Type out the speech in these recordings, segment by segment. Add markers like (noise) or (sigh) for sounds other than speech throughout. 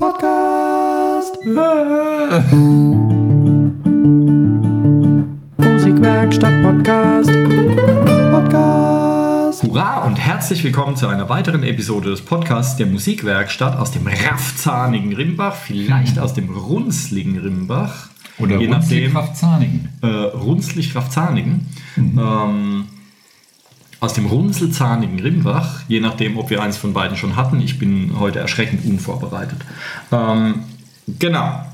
Podcast. Musikwerkstatt Podcast. Podcast. Hurra und herzlich willkommen zu einer weiteren Episode des Podcasts der Musikwerkstatt aus dem raffzahnigen Rimbach, vielleicht aus dem runzligen Rimbach. Oder je runzlig nachdem. Kraftzahnigen. Äh, runzlig raffzahnigen. Ähm, aus dem runzelzahnigen Rimbach, je nachdem, ob wir eins von beiden schon hatten. Ich bin heute erschreckend unvorbereitet. Ähm, genau.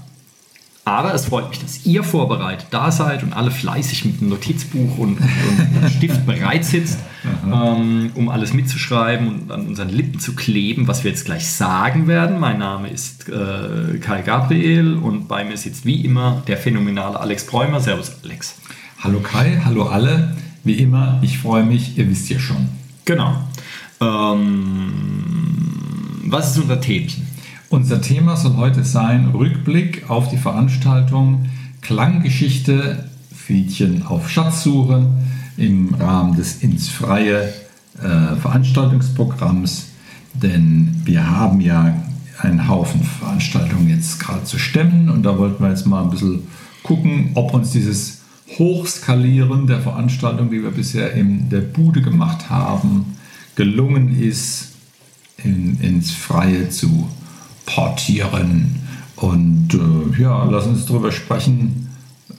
Aber es freut mich, dass ihr vorbereitet da seid und alle fleißig mit einem Notizbuch und, und, und Stift (laughs) bereit sitzt, ähm, um alles mitzuschreiben und an unseren Lippen zu kleben, was wir jetzt gleich sagen werden. Mein Name ist äh, Kai Gabriel und bei mir sitzt wie immer der phänomenale Alex Bräumer. Servus, Alex. Hallo Kai, hallo alle. Wie immer, ich freue mich, ihr wisst ja schon. Genau. Ähm, was ist unser Themchen? Unser Thema soll heute sein Rückblick auf die Veranstaltung Klanggeschichte Fiedchen auf Schatzsuche im Rahmen des ins freie äh, Veranstaltungsprogramms. Denn wir haben ja einen Haufen Veranstaltungen jetzt gerade zu stemmen und da wollten wir jetzt mal ein bisschen gucken, ob uns dieses Hochskalieren der Veranstaltung, die wir bisher in der Bude gemacht haben, gelungen ist, in, ins Freie zu portieren. Und äh, ja, lass uns darüber sprechen,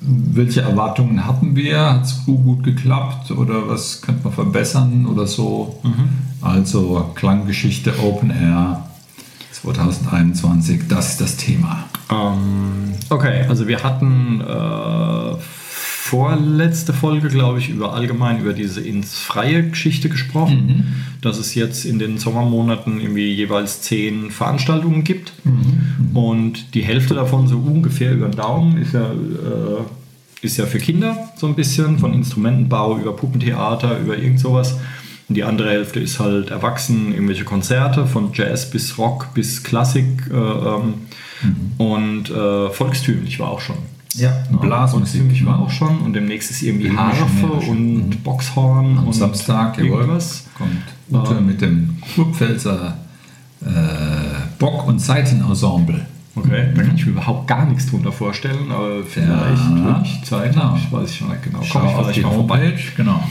welche Erwartungen hatten wir? Hat es gut geklappt oder was könnte man verbessern oder so? Also Klanggeschichte Open Air 2021, das ist das Thema. Ähm, okay, also wir hatten äh, vorletzte Folge, glaube ich, über allgemein über diese ins freie Geschichte gesprochen, dass es jetzt in den Sommermonaten irgendwie jeweils zehn Veranstaltungen gibt. Und die Hälfte davon so ungefähr über den Daumen ist ja, äh, ist ja für Kinder so ein bisschen, von Instrumentenbau über Puppentheater, über irgend sowas. Und die andere Hälfte ist halt erwachsen, irgendwelche Konzerte von Jazz bis Rock bis Klassik äh, ähm, und äh, volkstümlich war auch schon. Ja, Blasmusik Volkstümlich war auch schon und demnächst ist irgendwie Harfe und Boxhorn Am und Samstag, jawohl, irgendwas. kommt Ute mit dem Kurpfälzer äh, Bock- und Saitenensemble. Okay, da kann ich mir überhaupt gar nichts drunter vorstellen, aber vielleicht, Ja, wenn ich Zeit genau. habe, ich weiß ich schon nicht genau. Schau Komme ich vielleicht mal vorbei. Genau.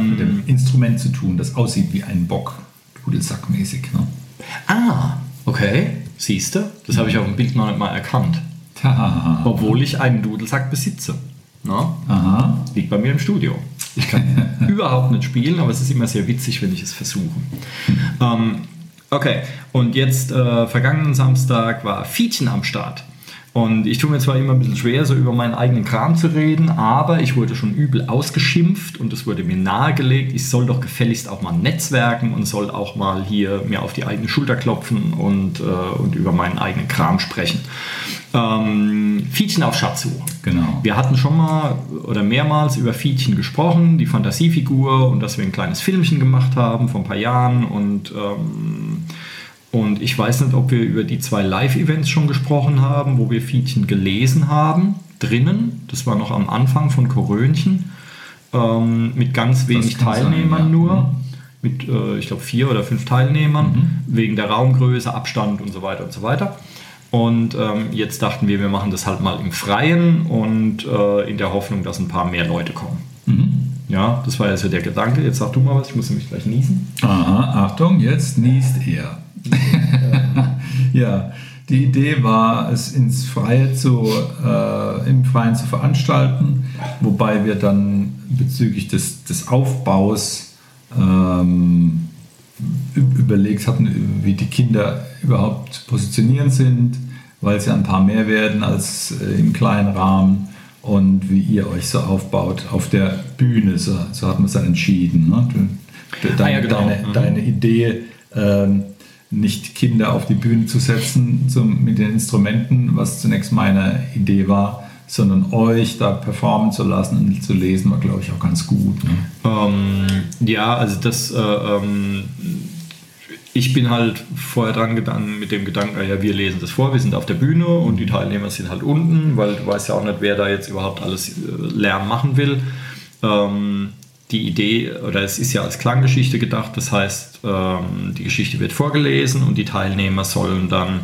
Mit dem Ähm, Instrument zu tun, das aussieht wie ein Bock, Dudelsackmäßig. Ne? ah, okay, siehst du, das habe ich auf dem Bild noch nicht mal erkannt. Obwohl ich einen Dudelsack besitze. Na? Liegt bei mir im Studio. Ich kann (laughs) überhaupt nicht spielen, aber es ist immer sehr witzig, wenn ich es versuche. Ähm, okay, und jetzt äh, vergangenen Samstag war Fietchen am Start. Und ich tue mir zwar immer ein bisschen schwer, so über meinen eigenen Kram zu reden, aber ich wurde schon übel ausgeschimpft und es wurde mir nahegelegt, ich soll doch gefälligst auch mal netzwerken und soll auch mal hier mir auf die eigene Schulter klopfen und, äh, und über meinen eigenen Kram sprechen. Ähm, Fietchen auf Schatzsuche. Genau. Wir hatten schon mal oder mehrmals über Fietchen gesprochen, die Fantasiefigur und dass wir ein kleines Filmchen gemacht haben vor ein paar Jahren und, ähm, und ich weiß nicht, ob wir über die zwei Live-Events schon gesprochen haben, wo wir Fietchen gelesen haben, drinnen. Das war noch am Anfang von Korönchen ähm, mit ganz wenig kann sein, Teilnehmern ja. nur. Mhm. Mit, äh, ich glaube, vier oder fünf Teilnehmern, wegen der Raumgröße, Abstand und so weiter und so weiter. Und ähm, jetzt dachten wir, wir machen das halt mal im Freien und äh, in der Hoffnung, dass ein paar mehr Leute kommen. Ja, das war ja so der Gedanke. Jetzt sag du mal was, ich muss nämlich gleich niesen. Aha, Achtung, jetzt niest er. (laughs) ja, die Idee war, es ins Freie zu, äh, im Freien zu veranstalten, wobei wir dann bezüglich des, des Aufbaus ähm, überlegt hatten, wie die Kinder überhaupt positionieren sind, weil es ja ein paar mehr werden als äh, im kleinen Rahmen und wie ihr euch so aufbaut auf der Bühne. So, so hat man es dann entschieden. Ne? Du, de, Ah ja, genau. deine, Mhm. deine Idee, ähm, nicht Kinder auf die Bühne zu setzen zum, mit den Instrumenten, was zunächst meine Idee war, sondern euch da performen zu lassen und zu lesen, war, glaube ich, auch ganz gut. Ne? Ähm, ja, also das, äh, ähm, ich bin halt vorher dran gegangen mit dem Gedanken, ja, wir lesen das vor, wir sind auf der Bühne und die Teilnehmer sind halt unten, weil du weißt ja auch nicht, wer da jetzt überhaupt alles äh, Lärm machen will. Ähm, die Idee, oder es ist ja als Klanggeschichte gedacht, das heißt, ähm, die Geschichte wird vorgelesen und die Teilnehmer sollen dann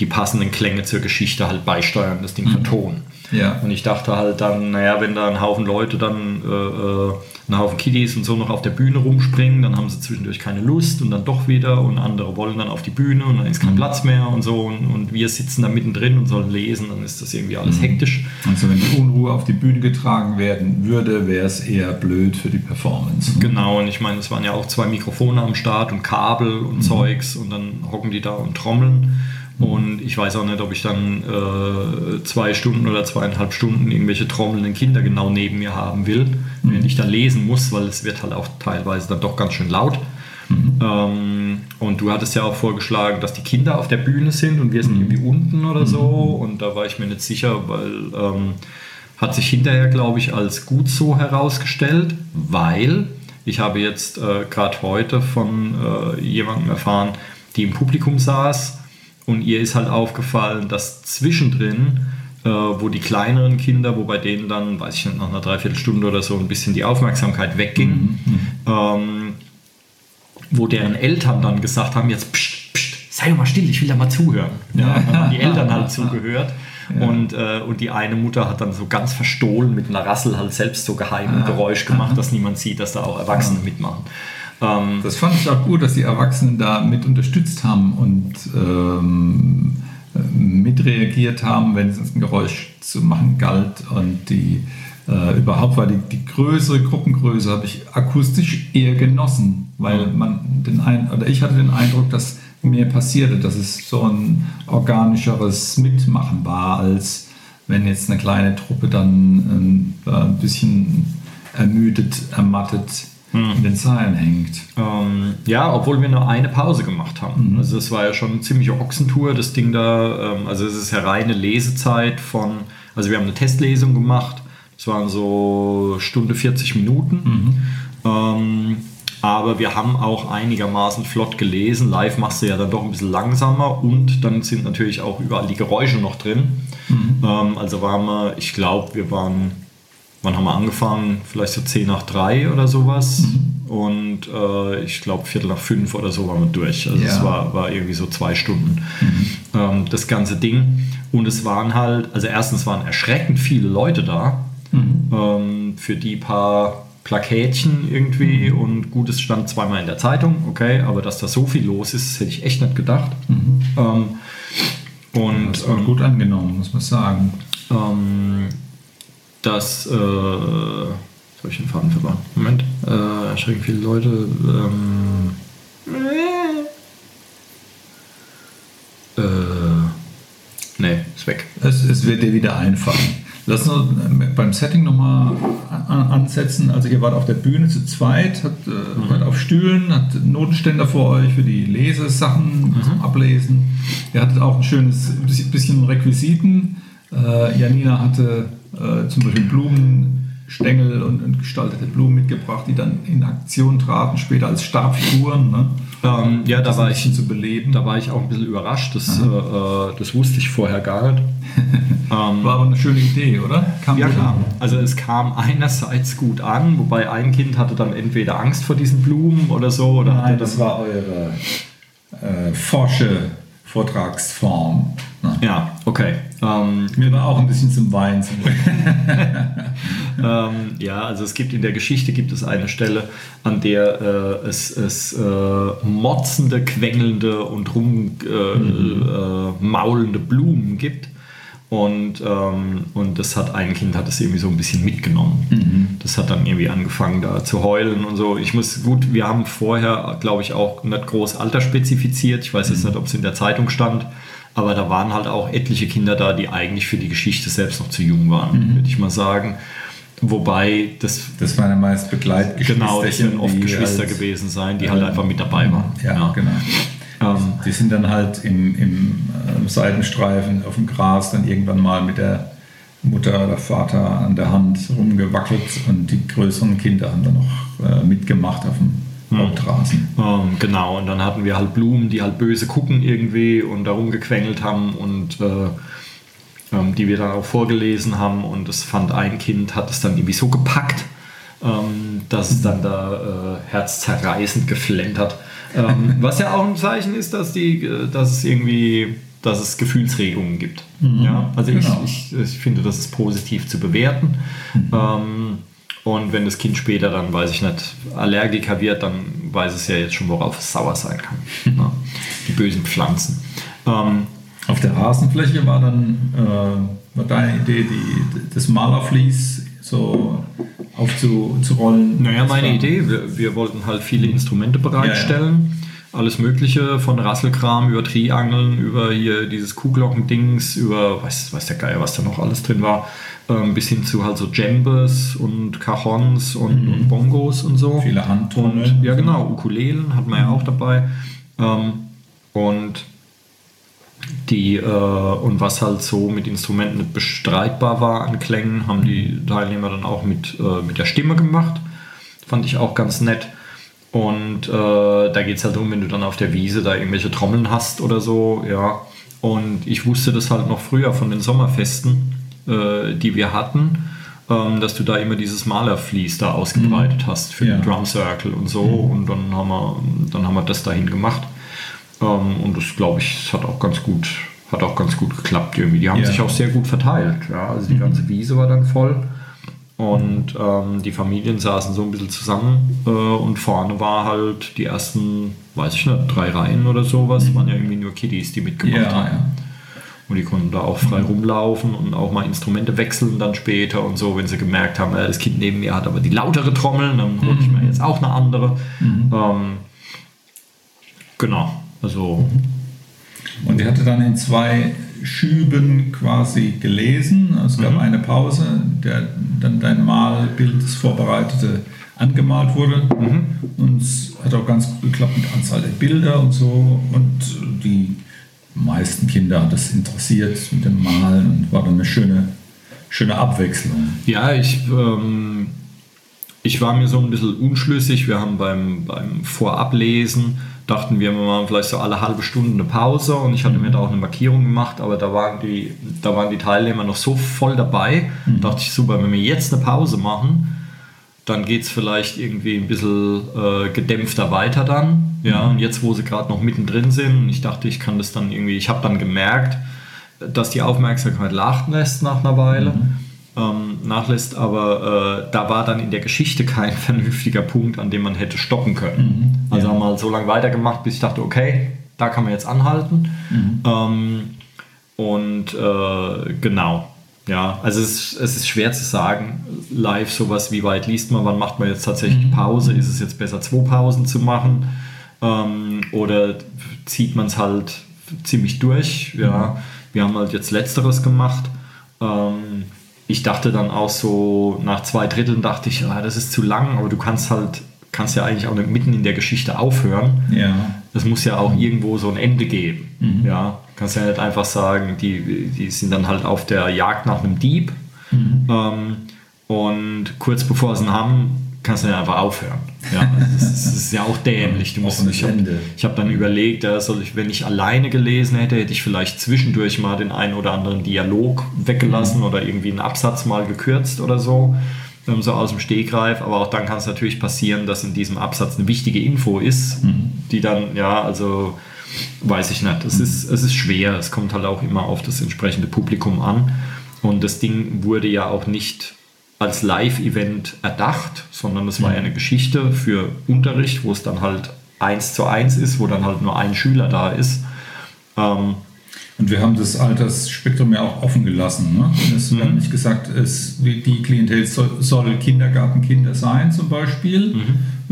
die passenden Klänge zur Geschichte halt beisteuern, das Ding vertonen. Ja. Und ich dachte halt dann, naja, wenn da ein Haufen Leute dann, äh, äh, ein Haufen Kiddies und so noch auf der Bühne rumspringen, dann haben sie zwischendurch keine Lust und dann doch wieder und andere wollen dann auf die Bühne und dann ist kein Platz mehr und so und, und wir sitzen da mittendrin und sollen lesen, dann ist das irgendwie alles hektisch. Also wenn die Unruhe auf die Bühne getragen werden würde, wäre es eher blöd für die Performance. ne? Genau, und ich meine, es waren ja auch zwei Mikrofone am Start und Kabel und Zeugs und dann hocken die da und trommeln. Und ich weiß auch nicht, ob ich dann äh, zwei Stunden oder zweieinhalb Stunden irgendwelche trommelnden Kinder genau neben mir haben will, wenn ich da lesen muss, weil es wird halt auch teilweise dann doch ganz schön laut. Ähm, und du hattest ja auch vorgeschlagen, dass die Kinder auf der Bühne sind und wir sind irgendwie unten oder so. Und da war ich mir nicht sicher, weil ähm, hat sich hinterher, glaube ich, als gut so herausgestellt, weil ich habe jetzt äh, gerade heute von äh, jemandem erfahren, die im Publikum saß und ihr ist halt aufgefallen, dass zwischendrin, äh, wo die kleineren Kinder, wo bei denen dann, weiß ich nicht, nach einer Dreiviertelstunde oder so ein bisschen die Aufmerksamkeit wegging, ähm, wo deren Eltern dann gesagt haben, jetzt pst, pst, sei doch mal still, ich will da mal zuhören. Ja, dann haben die Eltern halt (laughs) zugehört. Und, äh, und die eine Mutter hat dann so ganz verstohlen mit einer Rassel halt selbst so geheim ein Geräusch gemacht, dass niemand sieht, dass da auch Erwachsene mitmachen. Ähm, Das fand ich auch gut, dass die Erwachsenen da mit unterstützt haben und ähm, mitreagiert haben, wenn es ein Geräusch zu machen galt. Und die äh, überhaupt war die, die größere Gruppengröße habe ich akustisch eher genossen, weil man den ein oder ich hatte den Eindruck, dass mehr passierte, dass es so ein organischeres Mitmachen war, als wenn jetzt eine kleine Truppe dann ähm, ein bisschen ermüdet, ermattet in den Zeilen hängt. Ähm, ja, obwohl wir nur eine Pause gemacht haben. Also es war ja schon eine ziemliche Ochsentour, das Ding da. Ähm, also es ist ja reine Lesezeit von, also wir haben eine Testlesung gemacht. Das waren so Stunde 40 Minuten. Ähm, aber wir haben auch einigermaßen flott gelesen. Live machst du ja dann doch ein bisschen langsamer und dann sind natürlich auch überall die Geräusche noch drin. Ähm, also waren wir, ich glaube, wir waren wann haben wir angefangen? Vielleicht so 10 nach 3 oder sowas. Und äh, ich glaube, Viertel nach 5 oder so waren wir durch. Also es Ja. war, war irgendwie so zwei Stunden ähm, das ganze Ding. Und es waren halt, also erstens waren erschreckend viele Leute da. Ähm, für die paar Plakätchen irgendwie und gut, es stand zweimal in der Zeitung, okay, aber dass da so viel los ist, hätte ich echt nicht gedacht. Ähm, und Das wird ähm, gut angenommen, muss man sagen. ähm, dass, äh, habe ich den Faden verloren. Moment, äh, erschreckend viele Leute. Ähm, äh, nee, ist weg. Es, es wird dir wieder einfallen. Lass uns beim Setting nochmal an, ansetzen. Also ihr wart auf der Bühne zu zweit, hat, äh, wart auf Stühlen, hat Notenständer vor euch für die Lesesachen zum Ablesen. Ihr hattet auch ein schönes bisschen Requisiten. Äh, Janina hatte äh, zum Beispiel Blumenstängel und, und gestaltete Blumen mitgebracht, die dann in Aktion traten, später als Stabfiguren. Ne? Ähm, ja, da war ich zu beleben. Da war ich auch ein bisschen überrascht. Das, äh, das wusste ich vorher gar nicht. (laughs) ähm, War aber eine schöne Idee, oder? Kam ja, an. Also es kam einerseits gut an, wobei ein Kind hatte dann entweder Angst vor diesen Blumen oder so. Oder Nein, das war eure äh, forsche Vortragsform. Ne? Ja, okay. Ähm, Mir war auch ein bisschen zum Weinen zumute. (laughs) ähm, ja, also es gibt in der Geschichte gibt es eine Stelle, an der äh, es, es äh, motzende, quengelnde und rummaulende äh, maulende Blumen gibt. Und, ähm, und das hat ein Kind hat das irgendwie so ein bisschen mitgenommen. Das hat dann irgendwie angefangen da zu heulen und so. Ich muss gut, wir haben vorher, glaube ich, auch nicht groß Alter spezifiziert. Ich weiß jetzt nicht, ob es in der Zeitung stand, aber da waren halt auch etliche Kinder da, die eigentlich für die Geschichte selbst noch zu jung waren, würde ich mal sagen. Wobei das Das waren ja meist Begleitgeschwister. genau, das sind oft Geschwister gewesen sein, die halt einfach mit dabei waren. Ja, genau. Ähm, Die sind dann halt im, im äh, Seitenstreifen auf dem Gras dann irgendwann mal mit der Mutter oder Vater an der Hand rumgewackelt und die größeren Kinder haben dann noch äh, mitgemacht auf dem Hauptrasen. Ähm, genau, und dann hatten wir halt Blumen, die halt böse gucken irgendwie und darum gequengelt haben und äh, ähm, die wir dann auch vorgelesen haben und das fand ein Kind, hat es dann irgendwie so gepackt, ähm, dass es dann da äh, herzzerreißend geflennt hat. Ähm, (laughs) was ja auch ein Zeichen ist, dass, die, äh, dass es irgendwie dass es Gefühlsregungen gibt. Ja, also Genau. ich, ich, ich finde, das ist positiv zu bewerten. Ähm, und wenn das Kind später dann, weiß ich nicht, Allergiker wird, dann weiß es ja jetzt schon, worauf es sauer sein kann. Ja, (laughs) die bösen Pflanzen. Ähm, Auf der Rasenfläche war dann äh, war deine Idee, die, das Malerflies so aufzurollen. Naja, meine Idee, wir, wir wollten halt viele Instrumente bereitstellen. Alles Mögliche, von Rasselkram über Triangeln, über hier dieses Kuhglockendings, über, weiß, weiß der Geier, was da noch alles drin war, ähm, bis hin zu halt so Djembes und Cajons und, und Bongos und so. Mhm. Viele Handtrommeln. Und, ja, genau, Ukulelen hat man ja auch dabei. Ähm, und die äh, und was halt so mit Instrumenten nicht bestreitbar war an Klängen, haben die Teilnehmer dann auch mit, äh, mit der Stimme gemacht. Fand ich auch ganz nett. Und äh, da geht es halt darum, wenn du dann auf der Wiese da irgendwelche Trommeln hast oder so, ja. Und ich wusste das halt noch früher von den Sommerfesten, äh, die wir hatten, ähm, dass du da immer dieses Malerflies da ausgebreitet hast für Ja. den Drum Circle und so. Und dann haben wir, dann haben wir das dahin gemacht. Ähm, und das glaube ich, hat auch ganz gut, hat auch ganz gut geklappt irgendwie. Die haben Ja. sich auch sehr gut verteilt. Ja? Also die ganze Wiese war dann voll. Und ähm, die Familien saßen so ein bisschen zusammen äh, und vorne war halt die ersten, weiß ich nicht, drei Reihen oder sowas, waren ja irgendwie nur Kiddies, die mitgemacht Ja, haben. ja. Und die konnten da auch frei rumlaufen und auch mal Instrumente wechseln dann später und so, wenn sie gemerkt haben, äh, das Kind neben mir hat aber die lautere Trommel, dann hole ich mir jetzt auch eine andere. Ähm, genau, also Und die hatte dann in zwei Schüben quasi gelesen. Es gab eine Pause, der dann dein Malbild, das vorbereitete, angemalt wurde. Und es hat auch ganz gut geklappt mit Anzahl der Bilder und so. Und die meisten Kinder hat das interessiert mit dem Malen und war dann eine schöne, schöne Abwechslung. Ja, ich, ähm, ich war mir so ein bisschen unschlüssig. Wir haben beim, beim Vorablesen, dachten wir, wir machen vielleicht so alle halbe Stunde eine Pause und ich hatte mir da auch eine Markierung gemacht, aber da waren die, da waren die Teilnehmer noch so voll dabei, dachte ich, super, wenn wir jetzt eine Pause machen, dann geht es vielleicht irgendwie ein bisschen äh, gedämpfter weiter dann. Ja, und jetzt, wo sie gerade noch mittendrin sind, ich dachte, ich kann das dann irgendwie, ich habe dann gemerkt, dass die Aufmerksamkeit nachlässt nach einer Weile. Ähm, nachlässt, aber äh, da war dann in der Geschichte kein (laughs) vernünftiger Punkt, an dem man hätte stoppen können. Also haben wir halt so lange weitergemacht, bis ich dachte, okay, da kann man jetzt anhalten. Ähm, und äh, genau, ja, also es, ist- es ist schwer zu sagen, live sowas, wie weit liest man, wann macht man jetzt tatsächlich Pause, ist es jetzt besser, zwei Pausen zu machen? Ähm, oder zieht man es halt ziemlich durch, ja, wir haben halt jetzt letzteres gemacht. Ähm, ich dachte dann auch so, nach zwei Dritteln dachte ich, ah, das ist zu lang, aber du kannst halt, kannst ja eigentlich auch nicht mitten in der Geschichte aufhören. Ja. es muss ja auch irgendwo so ein Ende geben. Ja, kannst ja nicht einfach sagen, die, die sind dann halt auf der Jagd nach einem Dieb. Ähm, und kurz bevor sie ihn haben, kannst du ja einfach aufhören. Ja, also das, ist, das ist ja auch dämlich. Du musst, Offenes ich habe hab dann überlegt, ich, wenn ich alleine gelesen hätte, hätte ich vielleicht zwischendurch mal den einen oder anderen Dialog weggelassen oder irgendwie einen Absatz mal gekürzt oder so ähm, so aus dem Stegreif, aber auch dann kann es natürlich passieren, dass in diesem Absatz eine wichtige Info ist, die dann, ja, also weiß ich nicht, es ist, es ist schwer, es kommt halt auch immer auf das entsprechende Publikum an. Und das Ding wurde ja auch nicht als Live-Event erdacht, sondern es war ja eine Geschichte für Unterricht, wo es dann halt eins zu eins ist, wo dann halt nur ein Schüler da ist. Ähm, Und wir haben das Altersspektrum ja auch offen gelassen. Ne? Es Mhm. wir haben nicht gesagt, es, die Klientel soll, soll Kindergartenkinder sein zum Beispiel, Mhm.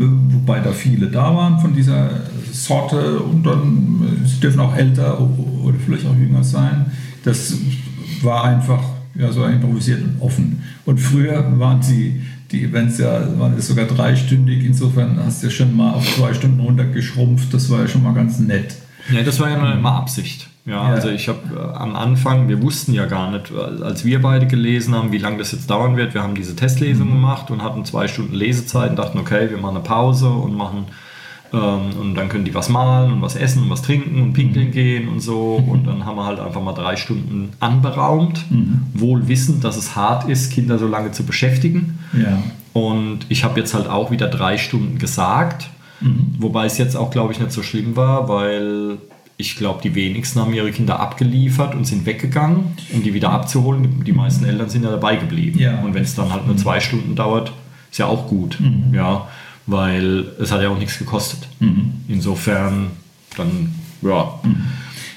äh, wobei da viele da waren von dieser Sorte und dann, äh, sie dürfen auch älter oder vielleicht auch jünger sein. Das war einfach ja, so improvisiert und offen. Und früher waren die, die Events ja waren es sogar dreistündig, insofern hast du ja schon mal auf zwei Stunden runtergeschrumpft, das war ja schon mal ganz nett. Ja, das war ja immer Absicht. Ja, Ja. also ich habe äh, am Anfang, wir wussten ja gar nicht, äh, als wir beide gelesen haben, wie lange das jetzt dauern wird. Wir haben diese Testlesung gemacht und hatten zwei Stunden Lesezeit und dachten, okay, wir machen eine Pause und machen und dann können die was malen und was essen und was trinken und pinkeln gehen und so. Und dann haben wir halt einfach mal drei Stunden anberaumt, wohl wissend, dass es hart ist, Kinder so lange zu beschäftigen. Ja. Und ich habe jetzt halt auch wieder drei Stunden gesagt, wobei es jetzt auch, glaube ich, nicht so schlimm war, weil ich glaube, die wenigsten haben ihre Kinder abgeliefert und sind weggegangen, um die wieder abzuholen. Die meisten Eltern sind ja dabei geblieben. Ja. Und wenn es dann halt nur zwei Stunden dauert, ist ja auch gut. Ja, weil es hat ja auch nichts gekostet. Insofern dann, ja.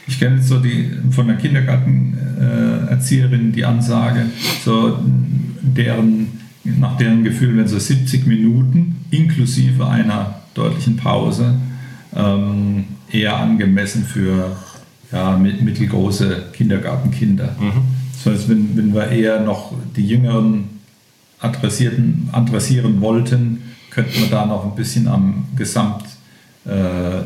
Ich kenne jetzt so die von der Kindergartenerzieherin äh, die Ansage, so deren, nach deren Gefühl, wenn so 70 Minuten inklusive einer deutlichen Pause ähm, eher angemessen für ja, mit- mittelgroße Kindergartenkinder. Das heißt, wenn, wenn wir eher noch die Jüngeren adressierten, adressieren wollten, könnten wir da noch ein bisschen am Gesamtumfang äh,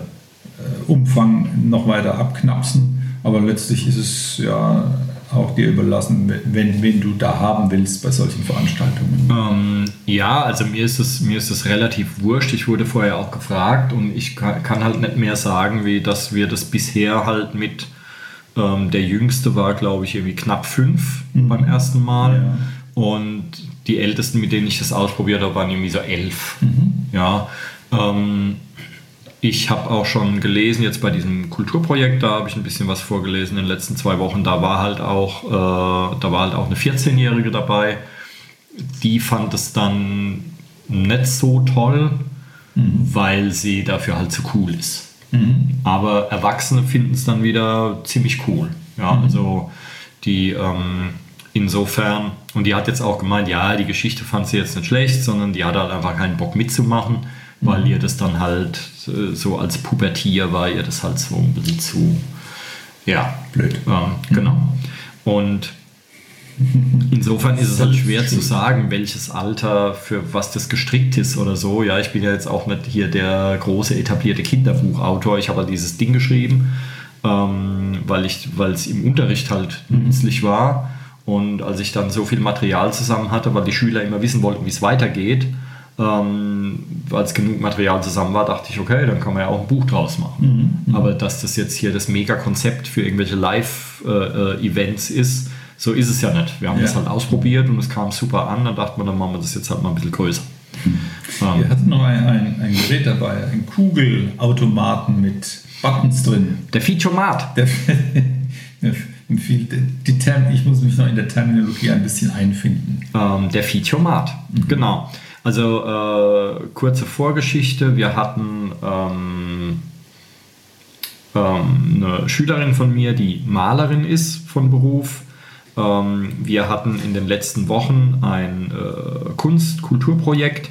Umfang noch weiter abknapsen. Aber letztlich ist es ja auch dir überlassen, wenn, wen du da haben willst bei solchen Veranstaltungen. Ähm, ja, also mir ist, es, mir ist es relativ wurscht. Ich wurde vorher auch gefragt und ich kann, kann halt nicht mehr sagen, wie dass wir das bisher halt mit ähm, der jüngste war, glaube ich, irgendwie knapp fünf beim ersten Mal. Und die ältesten, mit denen ich das ausprobiert habe, waren irgendwie so elf. Ja. Ähm, ich habe auch schon gelesen, jetzt bei diesem Kulturprojekt, da habe ich ein bisschen was vorgelesen in den letzten zwei Wochen. Da war halt auch, äh, da war halt auch eine 14-Jährige dabei. Die fand es dann nicht so toll, weil sie dafür halt zu cool ist. Aber Erwachsene finden es dann wieder ziemlich cool. Ja, also die ähm, insofern, und die hat jetzt auch gemeint, ja, die Geschichte fand sie jetzt nicht schlecht, sondern die hatte halt einfach keinen Bock mitzumachen, weil ihr das dann halt äh, so als Pubertier war, ihr das halt so ein bisschen zu, ja, Blöd. ähm, genau. Und (laughs) insofern ist es halt schwer zu sagen, welches Alter für was das gestrickt ist oder so. Ja, ich bin ja jetzt auch nicht hier der große etablierte Kinderbuchautor. Ich habe halt dieses Ding geschrieben, ähm, weil es im Unterricht halt nützlich war. Und als ich dann so viel Material zusammen hatte, weil die Schüler immer wissen wollten, wie es weitergeht, ähm, als genug Material zusammen war, dachte ich, okay, dann kann man ja auch ein Buch draus machen. Aber dass das jetzt hier das Mega-Konzept für irgendwelche Live-Events ist, so ist es ja nicht. Wir haben Ja. das halt ausprobiert und es kam super an, dann dachte man, dann machen wir das jetzt halt mal ein bisschen größer. Ihr hattet noch ein, ein, ein Gerät dabei, ein Kugelautomaten mit Buttons drin. Der Feature-Mat. Der, (laughs) empfiehlt, die Term, ich muss mich noch in der Terminologie ein bisschen einfinden. Ähm, der Feature-Mat, genau. Also äh, kurze Vorgeschichte. Wir hatten ähm, ähm, eine Schülerin von mir, die Malerin ist von Beruf. Ähm, wir hatten in den letzten Wochen ein äh, Kunst-Kulturprojekt,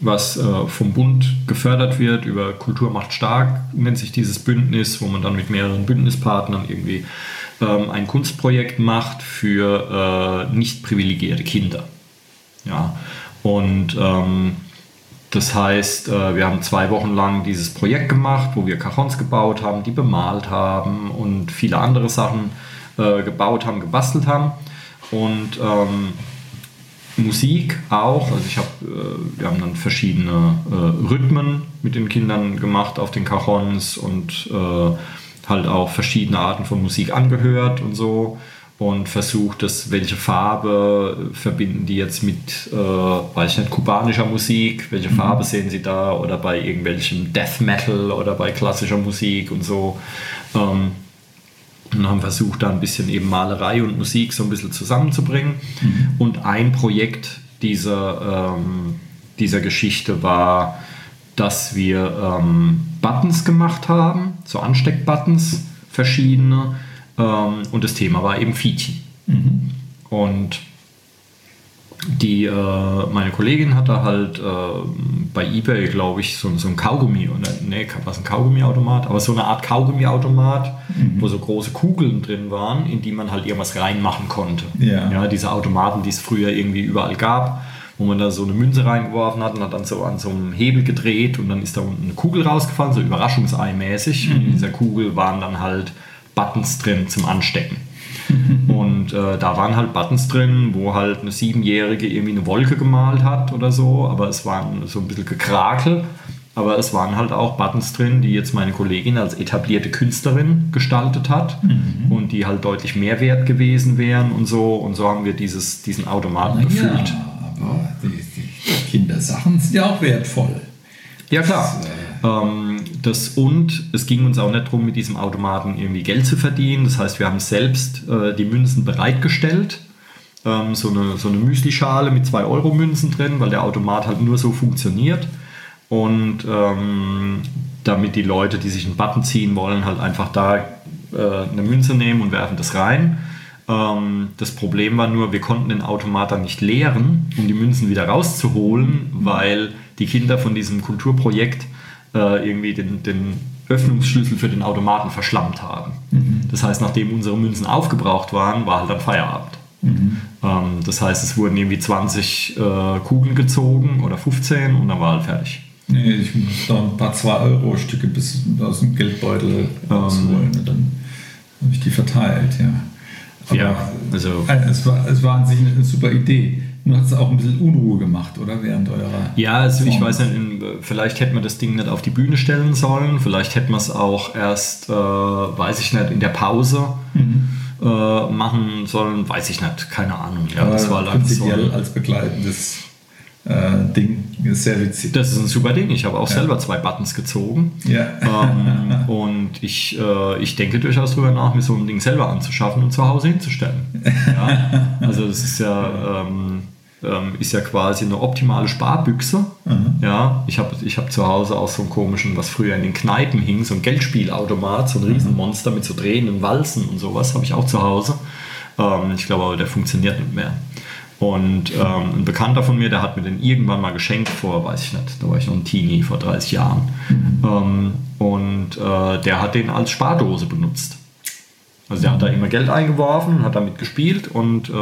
was äh, vom Bund gefördert wird über Kultur macht stark, nennt sich dieses Bündnis, wo man dann mit mehreren Bündnispartnern irgendwie ähm, ein Kunstprojekt macht für äh, nicht privilegierte Kinder. Ja, und ähm, das heißt, äh, wir haben zwei Wochen lang dieses Projekt gemacht, wo wir Cajons gebaut haben, die bemalt haben und viele andere Sachen äh, gebaut haben, gebastelt haben. Und ähm, Musik auch. Also ich habe, äh, wir haben dann verschiedene äh, Rhythmen mit den Kindern gemacht auf den Cajons und äh, halt auch verschiedene Arten von Musik angehört und so und versucht, das, welche Farbe verbinden die jetzt mit, äh, weiß ich nicht, kubanischer Musik, welche Farbe sehen sie da oder bei irgendwelchem Death Metal oder bei klassischer Musik und so. Ähm, und haben versucht, da ein bisschen eben Malerei und Musik so ein bisschen zusammenzubringen. Und ein Projekt dieser, ähm, dieser Geschichte war, dass wir ähm, Buttons gemacht haben, so Ansteckbuttons, verschiedene. Ähm, und das Thema war eben Fietchen. Und die, äh, meine Kollegin hatte halt äh, bei eBay, glaube ich, so, so ein Kaugummi, oder nee, was ein Kaugummiautomat, aber so eine Art Kaugummiautomat, wo so große Kugeln drin waren, in die man halt irgendwas reinmachen konnte. Ja. ja diese Automaten, die es früher irgendwie überall gab, wo man da so eine Münze reingeworfen hat und hat dann so an so einem Hebel gedreht und dann ist da unten eine Kugel rausgefallen, so Überraschungsei-mäßig. Und in dieser Kugel waren dann halt Buttons drin zum Anstecken. (laughs) Und äh, da waren halt Buttons drin, wo halt eine Siebenjährige irgendwie eine Wolke gemalt hat oder so, aber es waren so ein bisschen gekrakel. Aber es waren halt auch Buttons drin, die jetzt meine Kollegin als etablierte Künstlerin gestaltet hat und die halt deutlich mehr wert gewesen wären und so. Und so haben wir dieses, diesen Automaten gefüllt. aber die, die Kindersachen sind ja auch wertvoll. Ja, klar. Ähm, das und es ging uns auch nicht darum, mit diesem Automaten irgendwie Geld zu verdienen. Das heißt, wir haben selbst äh, die Münzen bereitgestellt. Ähm, so eine, so eine Müslischale mit 2-Euro-Münzen drin, weil der Automat halt nur so funktioniert. Und ähm, damit die Leute, die sich einen Button ziehen wollen, halt einfach da äh, eine Münze nehmen und werfen das rein. Ähm, das Problem war nur, wir konnten den Automat dann nicht leeren, um die Münzen wieder rauszuholen, weil die Kinder von diesem Kulturprojekt äh, irgendwie den, den Öffnungsschlüssel für den Automaten verschlammt haben. Mhm. Das heißt, nachdem unsere Münzen aufgebraucht waren, war halt dann Feierabend. Mhm. Ähm, das heißt, es wurden irgendwie 20 äh, Kugeln gezogen oder 15 und dann war halt fertig. Nee, ich muss da ein paar 2-Euro-Stücke bis aus dem Geldbeutel rausholen. Ähm, dann habe ich die verteilt, ja. Aber ja, also. Äh, es war, es war an sich eine super Idee. Nur hat es auch ein bisschen Unruhe gemacht, oder? Während eurer. Ja, also ich weiß nicht, vielleicht hätte man das Ding nicht auf die Bühne stellen sollen. Vielleicht hätte man es auch erst, äh, weiß ich nicht, in der Pause mhm. äh, machen sollen. Weiß ich nicht, keine Ahnung. Ja, Aber das war prinzipiell so als begleitendes äh, Ding. Sehr witzig. Das ist ein super Ding. Ich habe auch ja. selber zwei Buttons gezogen. Ja. Ähm, (laughs) und ich, äh, ich denke durchaus darüber nach, mir so ein Ding selber anzuschaffen und zu Hause hinzustellen. Ja? (laughs) Also das ist ja, ähm, ähm, ist ja quasi eine optimale Sparbüchse. Mhm. Ja? Ich habe ich hab zu Hause auch so einen komischen, was früher in den Kneipen hing, so ein Geldspielautomat, so ein Riesenmonster mit so drehenden Walzen und sowas, habe ich auch zu Hause. Ähm, ich glaube aber, der funktioniert nicht mehr. Und ähm, ein Bekannter von mir, der hat mir den irgendwann mal geschenkt vor, weiß ich nicht, da war ich noch ein Teenie, vor 30 Jahren. Mhm. Ähm, und äh, der hat den als Spardose benutzt. Also der hat da immer Geld eingeworfen und hat damit gespielt und, äh,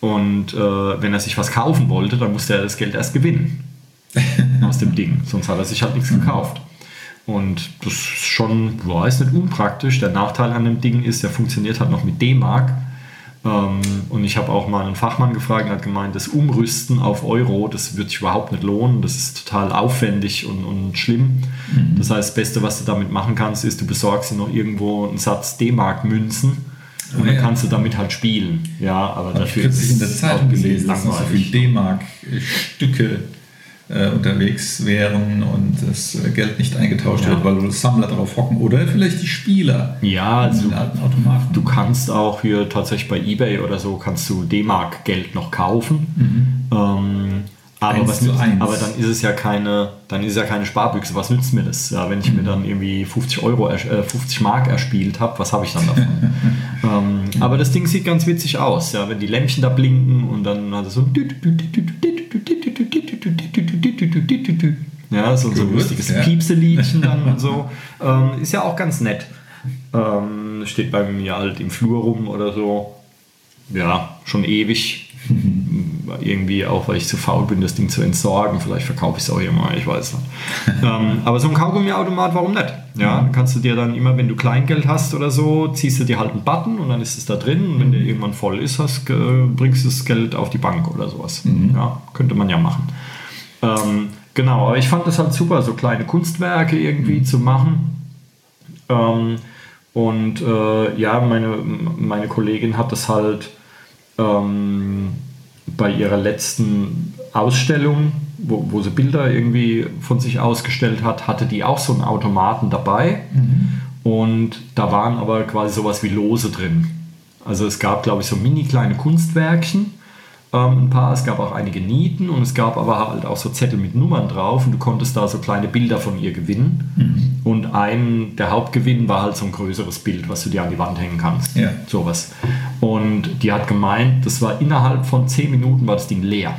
und äh, wenn er sich was kaufen wollte, dann musste er das Geld erst gewinnen (laughs) aus dem Ding, sonst hat er sich halt nichts gekauft. Und das ist schon, weiß nicht, unpraktisch. Der Nachteil an dem Ding ist, der funktioniert halt noch mit D-Mark ähm, und ich habe auch mal einen Fachmann gefragt und hat gemeint, das Umrüsten auf Euro, das wird sich überhaupt nicht lohnen. Das ist total aufwendig und, und schlimm. Mhm. Das heißt, das Beste, was du damit machen kannst, ist, du besorgst dir noch irgendwo einen Satz D-Mark-Münzen. Und dann kannst du damit halt spielen. Ja, aber Hab dafür ist es in der Zeitung gelesen, dass so viele D-Mark-Stücke äh, unterwegs wären und das äh, Geld nicht eingetauscht ja. wird, weil Sammler drauf hocken oder vielleicht die Spieler ja, also alten Automaten. Du kannst auch hier tatsächlich bei Ebay oder so kannst du D-Mark Geld noch kaufen. Mhm. Ähm, aber, was nützt, aber dann ist es ja keine, dann ist ja keine Sparbüchse. Was nützt mir das? Ja, wenn ich mhm. mir dann irgendwie 50 Euro, äh, 50 Mark erspielt habe, was habe ich dann davon? ähm, aber das Ding sieht ganz witzig aus, ja, wenn die Lämpchen da blinken und dann hat es so ja, so, so ein lustiges ja. Piepseliedchen dann und so. Ähm, ist ja auch ganz nett. Ähm, steht bei mir halt im Flur rum oder so. Ja, schon ewig. Irgendwie auch, weil ich zu faul bin, das Ding zu entsorgen. Vielleicht verkaufe ich es auch immer, ich weiß nicht. (laughs) ähm, aber so ein Kaugummi-Automat, warum nicht? Ja, dann kannst du dir dann immer, wenn du Kleingeld hast oder so, ziehst du dir halt einen Button und dann ist es da drin. Und wenn der irgendwann voll ist, hast, bringst du das Geld auf die Bank oder sowas. Mhm. Ja, könnte man ja machen. Ähm, genau, aber ich fand das halt super, so kleine Kunstwerke irgendwie mhm. zu machen. Ähm, und äh, ja, meine, meine Kollegin hat das halt ähm, bei ihrer letzten Ausstellung, wo, wo sie Bilder irgendwie von sich ausgestellt hat, hatte die auch so einen Automaten dabei. Mhm. Und da waren aber quasi sowas wie Lose drin. Also es gab, glaube ich, so mini kleine Kunstwerkchen ein paar. Es gab auch einige Nieten und es gab aber halt auch so Zettel mit Nummern drauf und du konntest da so kleine Bilder von ihr gewinnen. Mhm. Und ein, der Hauptgewinn war halt so ein größeres Bild, was du dir an die Wand hängen kannst. Ja. Sowas. Und die hat gemeint, das war innerhalb von 10 Minuten war das Ding leer.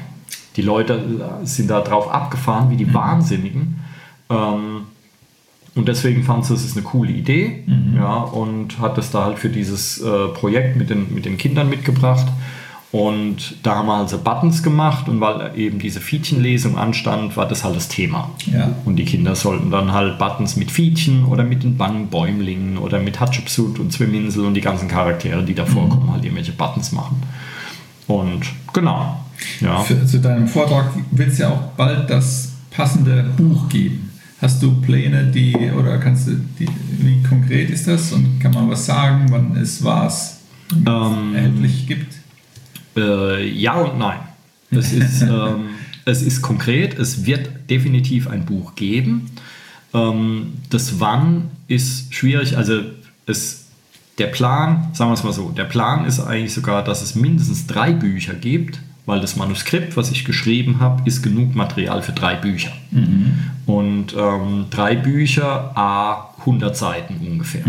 Die Leute äh, sind da drauf abgefahren wie die mhm. Wahnsinnigen. Ähm, und deswegen fand sie, es ist eine coole Idee mhm. ja, und hat das da halt für dieses äh, Projekt mit den, mit den Kindern mitgebracht. Und da haben wir also Buttons gemacht und weil eben diese Fietchenlesung anstand, war das halt das Thema. Ja. Und die Kinder sollten dann halt Buttons mit Fietchen oder mit den Bangbäumlingen oder mit Hatschepsut und Zwiminsel und die ganzen Charaktere, die da mhm. vorkommen, mhm. halt irgendwelche Buttons machen. Und genau. Ja. Für, zu deinem Vortrag wird es ja auch bald das passende Buch geben. Hast du Pläne, die oder kannst du die, wie konkret ist das und kann man was sagen, wann es was ähm, erhältlich gibt? Äh, ja und nein. Es ist, (laughs) ähm, es ist konkret, es wird definitiv ein Buch geben. Ähm, das Wann ist schwierig. Also es, der Plan, sagen wir es mal so, der Plan ist eigentlich sogar, dass es mindestens drei Bücher gibt, weil das Manuskript, was ich geschrieben habe, ist genug Material für drei Bücher. Und ähm, drei Bücher, a 100 Seiten ungefähr.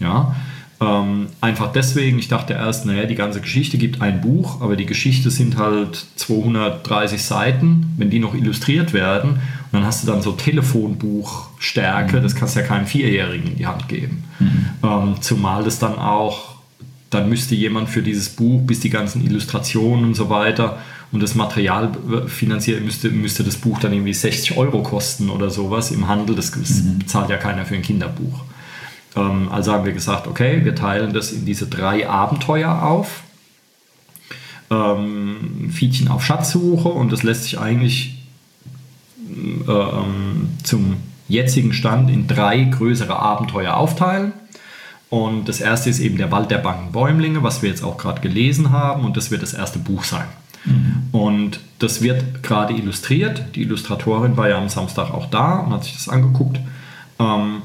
Ja. Ähm, einfach deswegen, ich dachte erst, naja, die ganze Geschichte gibt ein Buch, aber die Geschichte sind halt 230 Seiten, wenn die noch illustriert werden. Und dann hast du dann so Telefonbuchstärke, das kannst du ja keinem Vierjährigen in die Hand geben. Ähm, zumal das dann auch, dann müsste jemand für dieses Buch, bis die ganzen Illustrationen und so weiter und das Material finanzieren, müsste, müsste das Buch dann irgendwie 60 Euro kosten oder sowas im Handel. Das, das bezahlt ja keiner für ein Kinderbuch. Ähm, also haben wir gesagt, okay, wir teilen das in diese drei Abenteuer auf. Ähm, Fietchen auf Schatzsuche und das lässt sich eigentlich äh, ähm, zum jetzigen Stand in drei größere Abenteuer aufteilen. Und das erste ist eben der Wald der bangen Bäumlinge, was wir jetzt auch gerade gelesen haben und das wird das erste Buch sein. Und das wird gerade illustriert. Die Illustratorin war ja am Samstag auch da und hat sich das angeguckt. Ähm,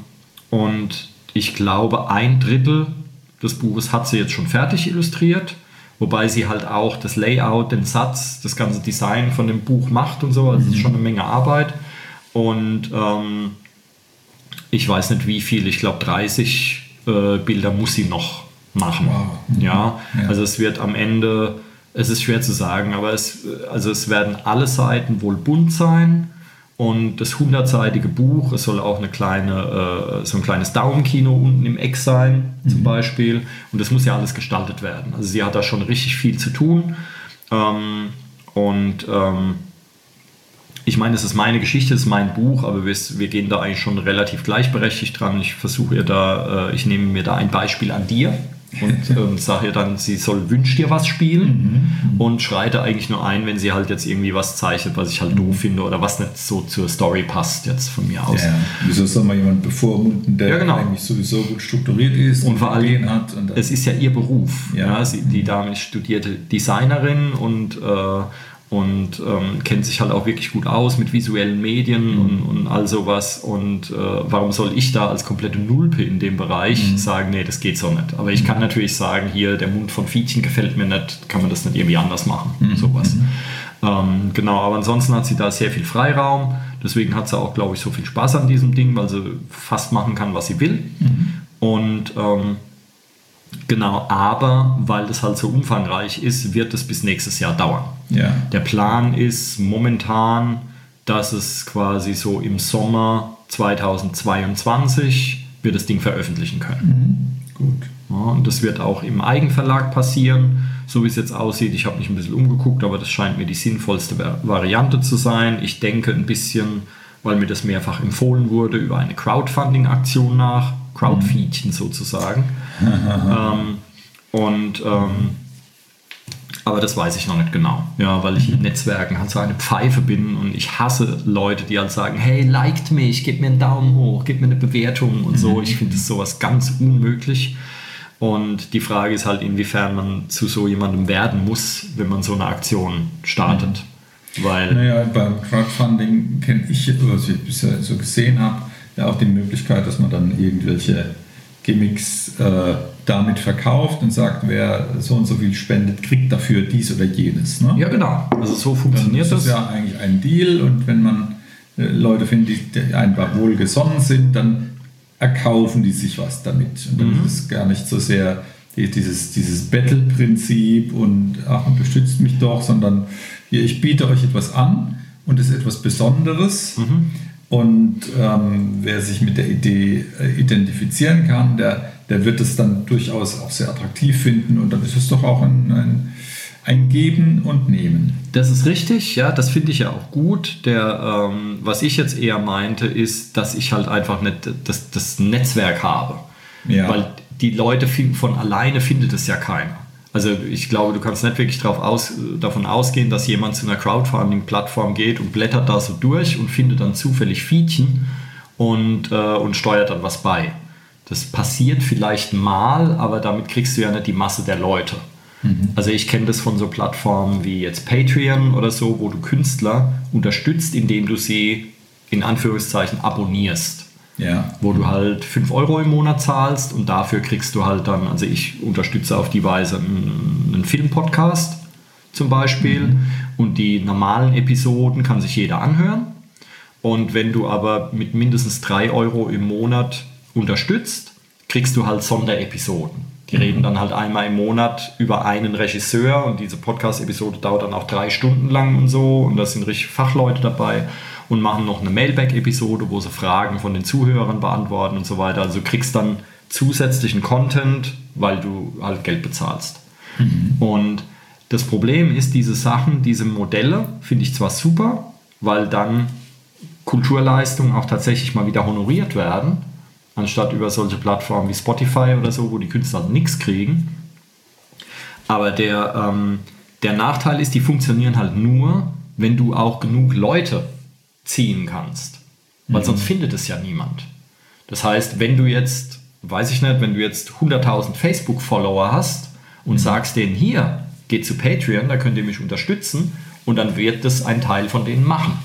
und ich glaube, ein Drittel des Buches hat sie jetzt schon fertig illustriert, wobei sie halt auch das Layout, den Satz, das ganze Design von dem Buch macht und so. Also es ist schon eine Menge Arbeit. Und ähm, ich weiß nicht wie viel, ich glaube 30 äh, Bilder muss sie noch machen. Wow. Mhm. Ja, Ja. also es wird am Ende, es ist schwer zu sagen, aber es, also es werden alle Seiten wohl bunt sein. Und das hundertseitige Buch, es soll auch eine kleine, äh, so ein kleines Daumenkino unten im Eck sein, zum Beispiel. Und das muss ja alles gestaltet werden. Also sie hat da schon richtig viel zu tun. Ähm, und ähm, ich meine, es ist meine Geschichte, es ist mein Buch, aber wir, wir gehen da eigentlich schon relativ gleichberechtigt dran. Ich versuche ihr da, äh, ich nehme mir da ein Beispiel an dir und ähm, sage ihr dann, sie soll Wünsch dir was spielen und schreite eigentlich nur ein, wenn sie halt jetzt irgendwie was zeichnet, was ich halt doof finde oder was nicht so zur Story passt jetzt von mir aus. Ja, wieso soll man jemanden bevormunden, der Ja, genau. eigentlich sowieso gut strukturiert ist Und vor allem, hat? Und es ist ja ihr Beruf. Ja. Ja. sie, die Dame ist studierte Designerin und, äh, und ähm, kennt sich halt auch wirklich gut aus mit visuellen Medien und, und all sowas. Und äh, warum soll ich da als komplette Nulpe in dem Bereich sagen, nee, das geht so nicht. Aber ich kann natürlich sagen, hier der Mund von Fietchen gefällt mir nicht, kann man das nicht irgendwie anders machen. Sowas. Ähm, genau, aber ansonsten hat sie da sehr viel Freiraum. Deswegen hat sie auch, glaube ich, so viel Spaß an diesem Ding, weil sie fast machen kann, was sie will. Und ähm, genau, aber weil das halt so umfangreich ist, wird es bis nächstes Jahr dauern. ja. Der Plan ist momentan, dass es quasi so im Sommer 2022 wir das Ding veröffentlichen können. Gut. Ja, und das wird auch im Eigenverlag passieren, so wie es jetzt aussieht. Ich habe mich ein bisschen umgeguckt, aber das scheint mir die sinnvollste Va- Variante zu sein. Ich denke ein bisschen, weil mir das mehrfach empfohlen wurde, über eine Crowdfunding-Aktion nach, Crowdfeedchen sozusagen. (laughs) ähm, und ähm, aber das weiß ich noch nicht genau. Ja, weil ich in Netzwerken halt so eine Pfeife bin und ich hasse Leute, die halt sagen, hey, liked mich, gib mir einen Daumen hoch, gib mir eine Bewertung und so. Ich finde das sowas ganz unmöglich. Und die Frage ist halt, inwiefern man zu so jemandem werden muss, wenn man so eine Aktion startet. Weil, Naja, beim Crowdfunding kenne ich, was ich bisher so gesehen habe, ja auch die Möglichkeit, dass man dann irgendwelche Gimmicks äh, damit verkauft und sagt, wer so und so viel spendet, kriegt dafür dies oder jenes. Ne? ja genau, also so Dann funktioniert ist das das. ja eigentlich ein Deal und wenn man äh, Leute findet, die einfach wohlgesonnen sind, dann erkaufen die sich was damit. Und dann Mhm. ist es gar nicht so sehr die- dieses, dieses Battle-Prinzip und ach, unterstützt mich doch, sondern hier, ich biete euch etwas an und es ist etwas Besonderes. Mhm. Und ähm, wer sich mit der Idee äh, identifizieren kann, der, der wird es dann durchaus auch sehr attraktiv finden und dann ist es doch auch ein, ein, ein Geben und Nehmen. Das ist richtig, ja, das finde ich ja auch gut. Der, ähm, was ich jetzt eher meinte, ist, dass ich halt einfach nicht das, das Netzwerk habe. Ja. Weil die Leute finden, von alleine findet es ja keiner. Also ich glaube, du kannst nicht wirklich drauf aus, davon ausgehen, dass jemand zu einer Crowdfunding-Plattform geht und blättert da so durch und findet dann zufällig Fietchen und, äh, und steuert dann was bei. Das passiert vielleicht mal, aber damit kriegst du ja nicht die Masse der Leute. Also ich kenne das von so Plattformen wie jetzt Patreon oder so, wo du Künstler unterstützt, indem du sie in Anführungszeichen abonnierst. Ja. wo du halt 5 Euro im Monat zahlst und dafür kriegst du halt dann, also ich unterstütze auf die Weise einen, einen Filmpodcast zum Beispiel und die normalen Episoden kann sich jeder anhören. Und wenn du aber mit mindestens 3 Euro im Monat unterstützt, kriegst du halt Sonderepisoden. Die reden dann halt einmal im Monat über einen Regisseur und diese Podcast-Episode dauert dann auch drei Stunden lang und so und da sind richtig Fachleute dabei und machen noch eine Mailback-Episode, wo sie Fragen von den Zuhörern beantworten und so weiter. Also du kriegst dann zusätzlichen Content, weil du halt Geld bezahlst. Und das Problem ist, diese Sachen, diese Modelle finde ich zwar super, weil dann Kulturleistungen auch tatsächlich mal wieder honoriert werden, anstatt über solche Plattformen wie Spotify oder so, wo die Künstler nichts kriegen. Aber der, ähm, der Nachteil ist, die funktionieren halt nur, wenn du auch genug Leute ziehen kannst. Weil sonst findet es ja niemand. Das heißt, wenn du jetzt, weiß ich nicht, wenn du jetzt 100.000 Facebook-Follower hast und sagst denen hier, geht zu Patreon, da könnt ihr mich unterstützen und dann wird das ein Teil von denen machen.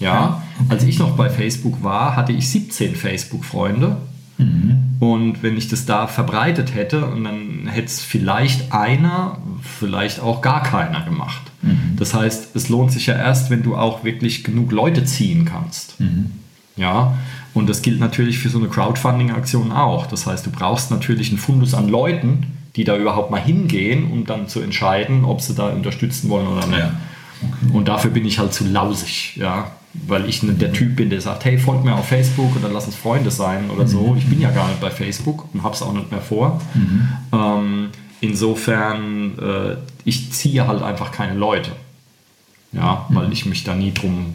Ja, als ich noch bei Facebook war, hatte ich 17 Facebook-Freunde. Und wenn ich das da verbreitet hätte, und dann hätte es vielleicht einer, vielleicht auch gar keiner gemacht. Das heißt, es lohnt sich ja erst, wenn du auch wirklich genug Leute ziehen kannst. Ja, und das gilt natürlich für so eine Crowdfunding-Aktion auch. Das heißt, du brauchst natürlich einen Fundus an Leuten, die da überhaupt mal hingehen, um dann zu entscheiden, ob sie da unterstützen wollen oder nicht. Ja. Und dafür bin ich halt zu lausig, ja. Weil ich nicht der Typ bin, der sagt, hey, folgt mir auf Facebook und dann lass uns Freunde sein oder so. Ich bin ja gar nicht bei Facebook und hab's auch nicht mehr vor. Ähm, insofern, äh, ich ziehe halt einfach keine Leute. Ja, weil ich mich da nie drum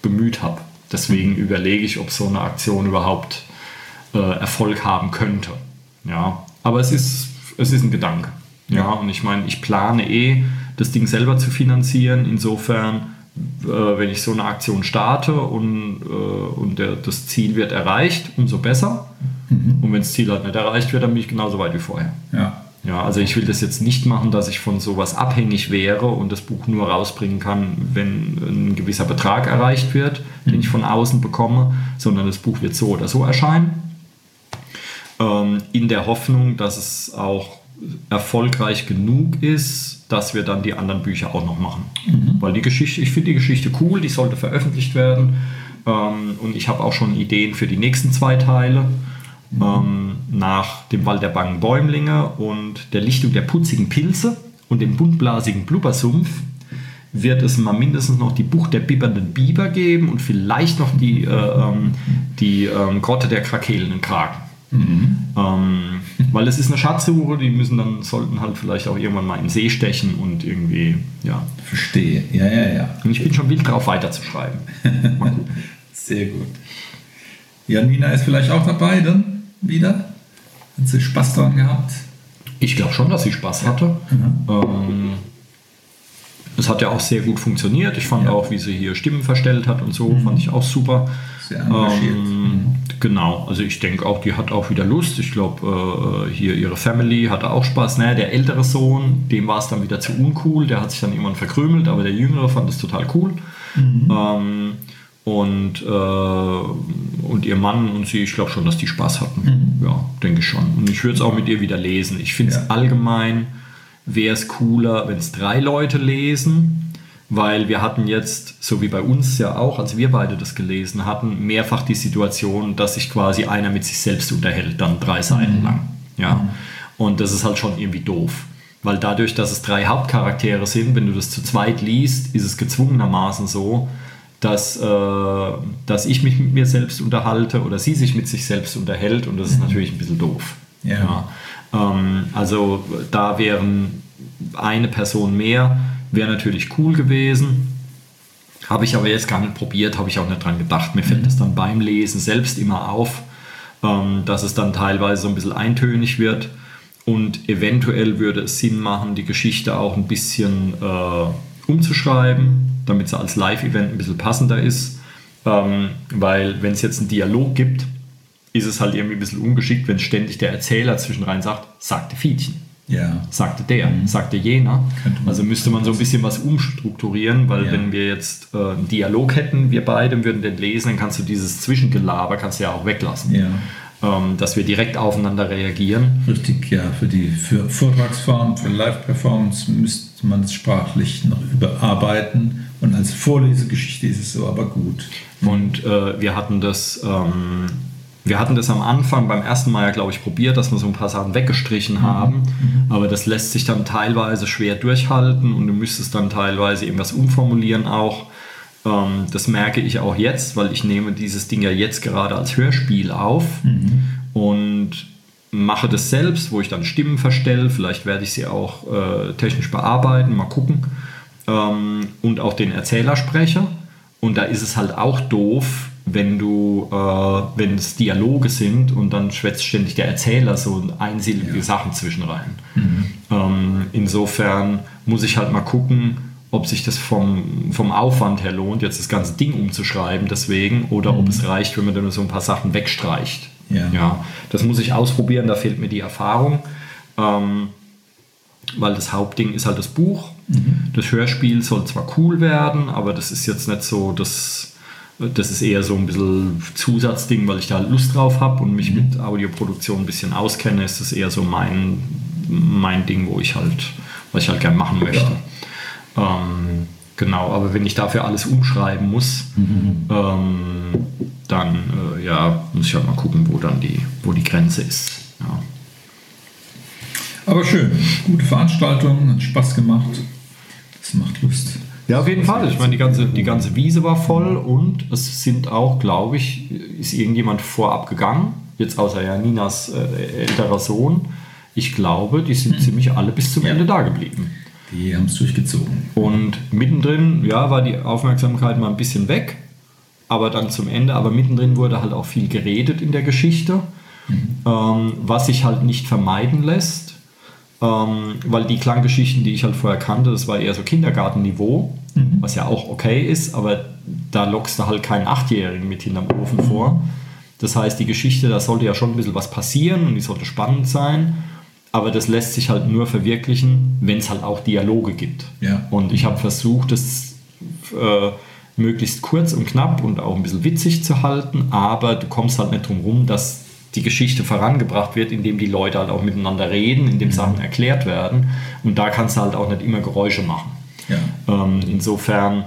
bemüht habe. Deswegen überlege ich, ob so eine Aktion überhaupt äh, Erfolg haben könnte. Ja, aber es ist, es ist ein Gedanke. Ja, und ich meine, ich plane eh, das Ding selber zu finanzieren. Insofern, äh, wenn ich so eine Aktion starte und, äh, und der, das Ziel wird erreicht, umso besser. Und wenn das Ziel halt nicht erreicht wird, dann bin ich genauso weit wie vorher. Ja. Ja, also ich will das jetzt nicht machen, dass ich von sowas abhängig wäre und das Buch nur rausbringen kann, wenn ein gewisser Betrag erreicht wird, den ich von außen bekomme, sondern das Buch wird so oder so erscheinen. Ähm, in der Hoffnung, dass es auch erfolgreich genug ist, dass wir dann die anderen Bücher auch noch machen. Weil die Geschichte, ich finde die Geschichte cool, die sollte veröffentlicht werden. Ähm, und ich habe auch schon Ideen für die nächsten zwei Teile. Ähm, nach dem Wald der bangen Bäumlinge und der Lichtung der putzigen Pilze und dem buntblasigen Blubbersumpf wird es mal mindestens noch die Bucht der bibbernden Biber geben und vielleicht noch die, äh, ähm, die ähm, Grotte der krakelenden Kraken. Ähm, weil es ist eine Schatzsuche, die müssen dann, sollten halt vielleicht auch irgendwann mal in den See stechen und irgendwie, ja. Verstehe. Ja, ja, ja. Und ich bin schon wild drauf weiterzuschreiben. (laughs) Sehr gut. Janina ist vielleicht auch dabei dann wieder? Hat sie Spaß daran gehabt? Ich glaube schon, dass sie Spaß hatte. Ähm, es hat ja auch sehr gut funktioniert. Ich fand Ja. auch, wie sie hier Stimmen verstellt hat und so, fand ich auch super. Sehr engagiert. Ähm, genau, also ich denke auch, die hat auch wieder Lust. Ich glaube, äh, hier ihre Family hatte auch Spaß. Naja, der ältere Sohn, dem war es dann wieder zu uncool. Der hat sich dann irgendwann verkrümelt, aber der jüngere fand es total cool. Ähm, und, äh, und ihr Mann und sie, ich glaube schon, dass die Spaß hatten. Ja, denke ich schon. Und ich würde es auch mit ihr wieder lesen. Ich finde es Ja. allgemein, wäre es cooler, wenn es drei Leute lesen, weil wir hatten jetzt, so wie bei uns ja auch, als wir beide das gelesen hatten, mehrfach die Situation, dass sich quasi einer mit sich selbst unterhält, dann drei Seiten lang. Ja. Und das ist halt schon irgendwie doof. Weil dadurch, dass es drei Hauptcharaktere sind, wenn du das zu zweit liest, ist es gezwungenermaßen so, dass, äh, dass ich mich mit mir selbst unterhalte oder sie sich mit sich selbst unterhält und das ist natürlich ein bisschen doof. Ja. Ähm, also da wären eine Person mehr, wäre natürlich cool gewesen. Habe ich aber jetzt gar nicht probiert, habe ich auch nicht dran gedacht. Mir fällt das dann beim Lesen selbst immer auf, ähm, dass es dann teilweise so ein bisschen eintönig wird. Und eventuell würde es Sinn machen, die Geschichte auch ein bisschen äh, umzuschreiben, damit sie als Live-Event ein bisschen passender ist. Ähm, weil wenn es jetzt einen Dialog gibt, ist es halt irgendwie ein bisschen ungeschickt, wenn ständig der Erzähler zwischenrein sagt, sagte Fiedchen. Ja. sagte der, sagte jener. Also müsste man so ein bisschen was umstrukturieren, weil Ja. wenn wir jetzt äh, einen Dialog hätten, wir beide würden den lesen, dann kannst du dieses Zwischengelaber kannst du ja auch weglassen. Ja. Ähm, dass wir direkt aufeinander reagieren. Richtig, ja. Für die für Vortragsform, für Live-Performance müsste man es sprachlich noch überarbeiten. Und als Vorlesegeschichte ist es so aber gut. Und äh, wir hatten das, ähm, wir hatten das am Anfang beim ersten Mal ja, glaube ich, probiert, dass wir so ein paar Sachen weggestrichen haben. Aber das lässt sich dann teilweise schwer durchhalten und du müsstest dann teilweise irgendwas umformulieren auch. Ähm, das merke ich auch jetzt, weil ich nehme dieses Ding ja jetzt gerade als Hörspiel auf und mache das selbst, wo ich dann Stimmen verstelle. Vielleicht werde ich sie auch äh, technisch bearbeiten, mal gucken. Ähm, und auch den Erzähler spreche. Und da ist es halt auch doof, wenn du, äh, wenn es Dialoge sind und dann schwätzt ständig der Erzähler so einsilbige Sachen zwischen rein. Ähm, insofern muss ich halt mal gucken, ob sich das vom, vom Aufwand her lohnt, jetzt das ganze Ding umzuschreiben deswegen, oder ob es reicht, wenn man dann nur so ein paar Sachen wegstreicht. Ja. ja, das muss ich ausprobieren, da fehlt mir die Erfahrung. Ähm, weil das Hauptding ist halt das Buch. Das Hörspiel soll zwar cool werden, aber das ist jetzt nicht so, das, das ist eher so ein bisschen Zusatzding, weil ich da halt Lust drauf habe und mich mit Audioproduktion ein bisschen auskenne, ist das eher so mein, mein Ding, wo ich halt, was ich halt gerne machen möchte. Ähm, genau, aber wenn ich dafür alles umschreiben muss, ähm, dann äh, ja, muss ich halt mal gucken, wo dann die, wo die Grenze ist. Ja. Aber schön. Gute Veranstaltung, hat Spaß gemacht. Das macht Lust. Ja, auf jeden Fall. Ich meine, die ganze, die ganze Wiese war voll und es sind auch, glaube ich, ist irgendjemand vorab gegangen. Jetzt außer ja Ninas äh, älterer Sohn. Ich glaube, die sind ziemlich alle bis zum Ende da geblieben. Die haben es durchgezogen. Und mittendrin, ja, war die Aufmerksamkeit mal ein bisschen weg, aber dann zum Ende, aber mittendrin wurde halt auch viel geredet in der Geschichte, ähm, was sich halt nicht vermeiden lässt, ähm, weil die Klanggeschichten, die ich halt vorher kannte, das war eher so Kindergartenniveau, was ja auch okay ist, aber da lockst du halt keinen Achtjährigen mit hinterm Ofen vor. Das heißt, die Geschichte, da sollte ja schon ein bisschen was passieren und die sollte spannend sein. Aber das lässt sich halt nur verwirklichen, wenn es halt auch Dialoge gibt. Ja. Und ich habe versucht, das äh, möglichst kurz und knapp und auch ein bisschen witzig zu halten, aber du kommst halt nicht drum rum, dass die Geschichte vorangebracht wird, indem die Leute halt auch miteinander reden, indem Sachen erklärt werden. Und da kannst du halt auch nicht immer Geräusche machen. Ja. Ähm, insofern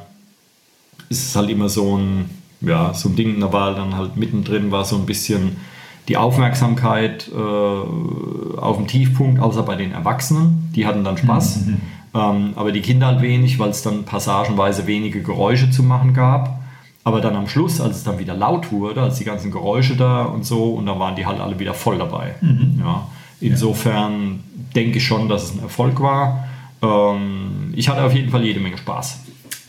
ist es halt immer so ein, ja, so ein Ding, da war dann halt mittendrin war so ein bisschen die Aufmerksamkeit äh, auf dem Tiefpunkt, außer bei den Erwachsenen. Die hatten dann Spaß. Ähm, aber die Kinder halt wenig, weil es dann passagenweise wenige Geräusche zu machen gab. Aber dann am Schluss, als es dann wieder laut wurde, als die ganzen Geräusche da und so, und dann waren die halt alle wieder voll dabei. Ja. Insofern denke ich schon, dass es ein Erfolg war. Ähm, ich hatte auf jeden Fall jede Menge Spaß.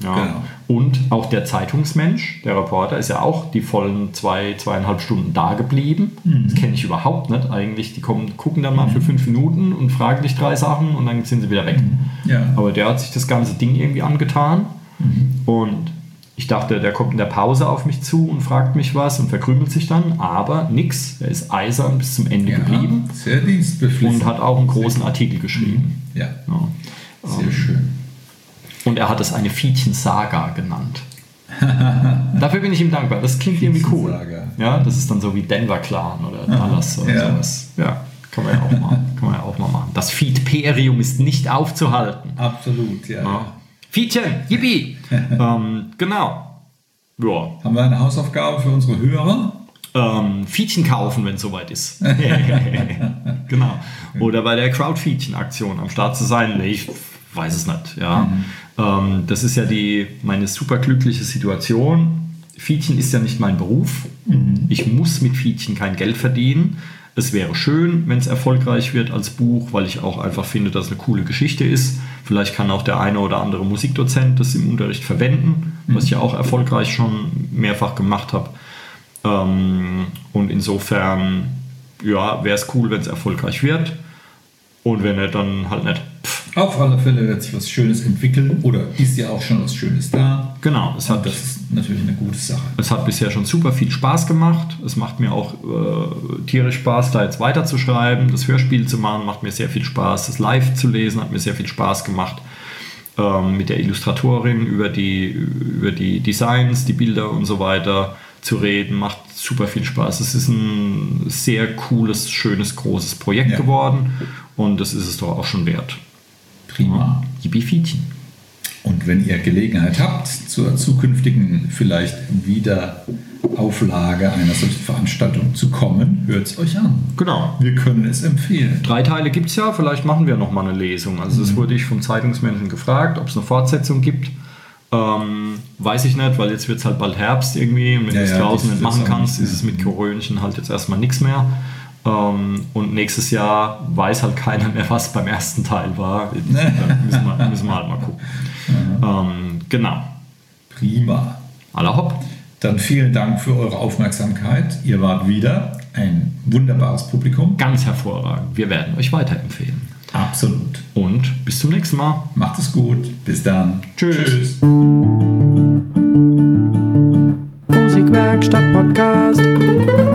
Ja. Genau. Und auch der Zeitungsmensch, der Reporter, ist ja auch die vollen zwei, zweieinhalb Stunden da geblieben. Das kenne ich überhaupt nicht eigentlich. Die kommen, gucken dann mal für fünf Minuten und fragen dich drei Sachen und dann sind sie wieder weg. Ja. Aber der hat sich das ganze Ding irgendwie angetan. Und ich dachte, der kommt in der Pause auf mich zu und fragt mich was und verkrümelt sich dann. Aber nix. Er ist eisern bis zum Ende ja. geblieben Sehr dienstbeflissen. und hat auch einen großen Artikel geschrieben. Ja, Ja. sehr schön. Und er hat es eine Fietchen-Saga genannt. (laughs) Dafür bin ich ihm dankbar. Das klingt irgendwie cool. Ja, das ist dann so wie Denver Clan oder Dallas oder ja. sowas. Ja, kann man ja auch mal, kann man ja auch mal machen. Das Feedperium ist nicht aufzuhalten. Absolut, ja. Ja. Fietchen, yippie! (laughs) ähm, genau. Ja, Haben wir eine Hausaufgabe für unsere Hörer? ähm, Fietchen kaufen, wenn es soweit ist. (laughs) genau. Oder bei der Crowd-Fietchen-Aktion am Start zu sein. Ich weiß es nicht. Ja. Ähm, das ist ja die, meine super glückliche Situation. Fietchen ist ja nicht mein Beruf. Ich muss mit Fietchen kein Geld verdienen. Es wäre schön, wenn es erfolgreich wird als Buch, weil ich auch einfach finde, dass es eine coole Geschichte ist. Vielleicht kann auch der eine oder andere Musikdozent das im Unterricht verwenden, was ich ja auch erfolgreich schon mehrfach gemacht habe. Ähm, und insofern, ja, wäre es cool, wenn es erfolgreich wird. Und wenn nicht, dann halt nicht. Auf alle Fälle wird sich was Schönes entwickeln oder ist ja auch schon was Schönes da. genau, es hat, Das ist natürlich eine gute Sache. Es hat bisher schon super viel Spaß gemacht. Es macht mir auch äh, tierisch Spaß, da jetzt weiterzuschreiben. Das Hörspiel zu machen macht mir sehr viel Spaß. Das Live zu lesen hat mir sehr viel Spaß gemacht. Ähm, mit der Illustratorin über die, über die Designs, die Bilder und so weiter zu reden, macht super viel Spaß. Es ist ein sehr cooles, schönes, großes Projekt Ja. geworden und das ist es doch auch schon wert. Prima. Yippie Und wenn ihr Gelegenheit habt, zur zukünftigen vielleicht Wiederauflage einer solchen Veranstaltung zu kommen, hört es euch an. Genau. Wir können es empfehlen. Drei Teile gibt es ja, vielleicht machen wir nochmal eine Lesung. Also Mhm. das wurde ich vom Zeitungsmenschen gefragt, ob es eine Fortsetzung gibt. Ähm, weiß ich nicht, weil jetzt wird es halt bald Herbst irgendwie und wenn Ja, du es draußen nicht machen kannst, ist es mit Korönchen halt jetzt erstmal nichts mehr. Ähm, und nächstes Jahr weiß halt keiner mehr, was beim ersten Teil war. Da (laughs) müssen wir, müssen wir halt mal gucken. Ähm, genau. Prima. Aller hopp. Dann vielen Dank für eure Aufmerksamkeit. Ihr wart wieder ein wunderbares Publikum. Ganz hervorragend. Wir werden euch weiterempfehlen. Absolut. Und bis zum nächsten Mal. Macht es gut. Bis dann. Tschüss. Musikwerkstatt Podcast.